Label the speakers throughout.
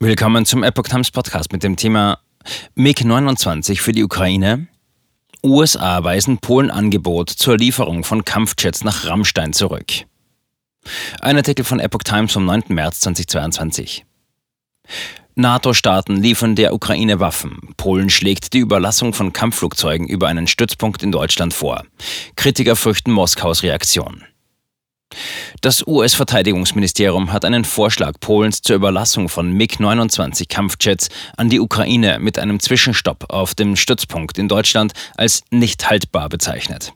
Speaker 1: Willkommen zum Epoch Times Podcast mit dem Thema MiG-29 für die Ukraine. USA weisen Polen Angebot zur Lieferung von Kampfjets nach Rammstein zurück. Ein Artikel von Epoch Times vom 9. März 2022. NATO-Staaten liefern der Ukraine Waffen. Polen schlägt die Überlassung von Kampfflugzeugen über einen Stützpunkt in Deutschland vor. Kritiker fürchten Moskaus Reaktion. Das US-Verteidigungsministerium hat einen Vorschlag Polens zur Überlassung von MiG-29 Kampfjets an die Ukraine mit einem Zwischenstopp auf dem Stützpunkt in Deutschland als nicht haltbar bezeichnet.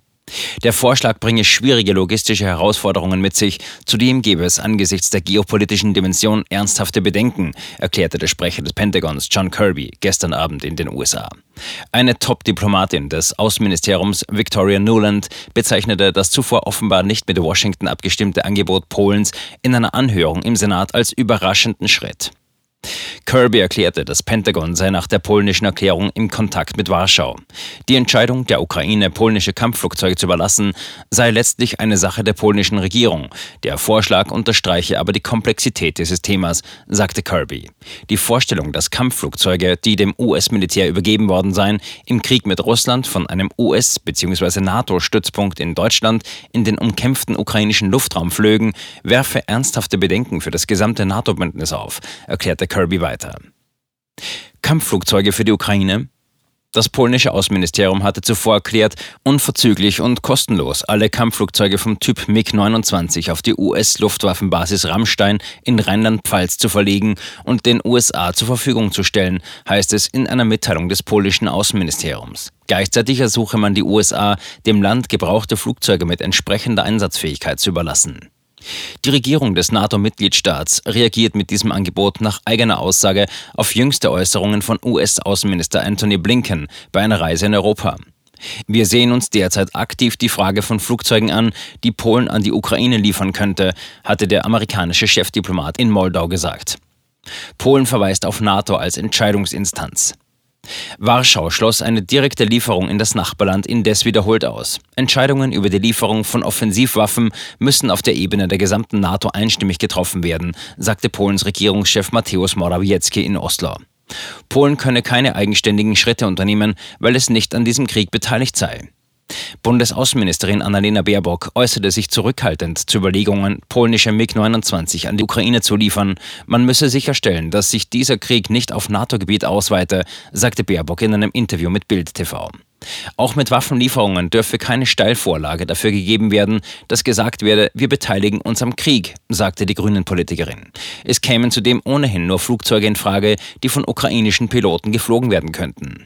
Speaker 1: Der Vorschlag bringe schwierige logistische Herausforderungen mit sich. Zudem gebe es angesichts der geopolitischen Dimension ernsthafte Bedenken, erklärte der Sprecher des Pentagons John Kirby gestern Abend in den USA. Eine Top-Diplomatin des Außenministeriums Victoria Nuland bezeichnete das zuvor offenbar nicht mit Washington abgestimmte Angebot Polens in einer Anhörung im Senat als überraschenden Schritt. Kirby erklärte, das Pentagon sei nach der polnischen Erklärung im Kontakt mit Warschau. Die Entscheidung der Ukraine, polnische Kampfflugzeuge zu überlassen, sei letztlich eine Sache der polnischen Regierung. Der Vorschlag unterstreiche aber die Komplexität dieses Themas, sagte Kirby. Die Vorstellung, dass Kampfflugzeuge, die dem US-Militär übergeben worden seien, im Krieg mit Russland von einem US- bzw. NATO-Stützpunkt in Deutschland in den umkämpften ukrainischen Luftraum flögen, werfe ernsthafte Bedenken für das gesamte NATO-Bündnis auf, erklärte Kirby weiter. Kampfflugzeuge für die Ukraine? Das polnische Außenministerium hatte zuvor erklärt, unverzüglich und kostenlos alle Kampfflugzeuge vom Typ MiG-29 auf die US-Luftwaffenbasis Rammstein in Rheinland-Pfalz zu verlegen und den USA zur Verfügung zu stellen, heißt es in einer Mitteilung des polnischen Außenministeriums. Gleichzeitig ersuche man die USA, dem Land gebrauchte Flugzeuge mit entsprechender Einsatzfähigkeit zu überlassen. Die Regierung des NATO-Mitgliedstaats reagiert mit diesem Angebot nach eigener Aussage auf jüngste Äußerungen von US-Außenminister Anthony Blinken bei einer Reise in Europa. Wir sehen uns derzeit aktiv die Frage von Flugzeugen an, die Polen an die Ukraine liefern könnte, hatte der amerikanische Chefdiplomat in Moldau gesagt. Polen verweist auf NATO als Entscheidungsinstanz. Warschau schloss eine direkte Lieferung in das Nachbarland indes wiederholt aus. Entscheidungen über die Lieferung von Offensivwaffen müssen auf der Ebene der gesamten NATO einstimmig getroffen werden, sagte Polens Regierungschef Mateusz Morawiecki in Oslo. Polen könne keine eigenständigen Schritte unternehmen, weil es nicht an diesem Krieg beteiligt sei. Bundesaußenministerin Annalena Baerbock äußerte sich zurückhaltend zu Überlegungen, polnische MiG-29 an die Ukraine zu liefern. Man müsse sicherstellen, dass sich dieser Krieg nicht auf NATO-Gebiet ausweite, sagte Baerbock in einem Interview mit Bild TV. Auch mit Waffenlieferungen dürfe keine Steilvorlage dafür gegeben werden, dass gesagt werde, wir beteiligen uns am Krieg, sagte die Grünen-Politikerin. Es kämen zudem ohnehin nur Flugzeuge in Frage, die von ukrainischen Piloten geflogen werden könnten.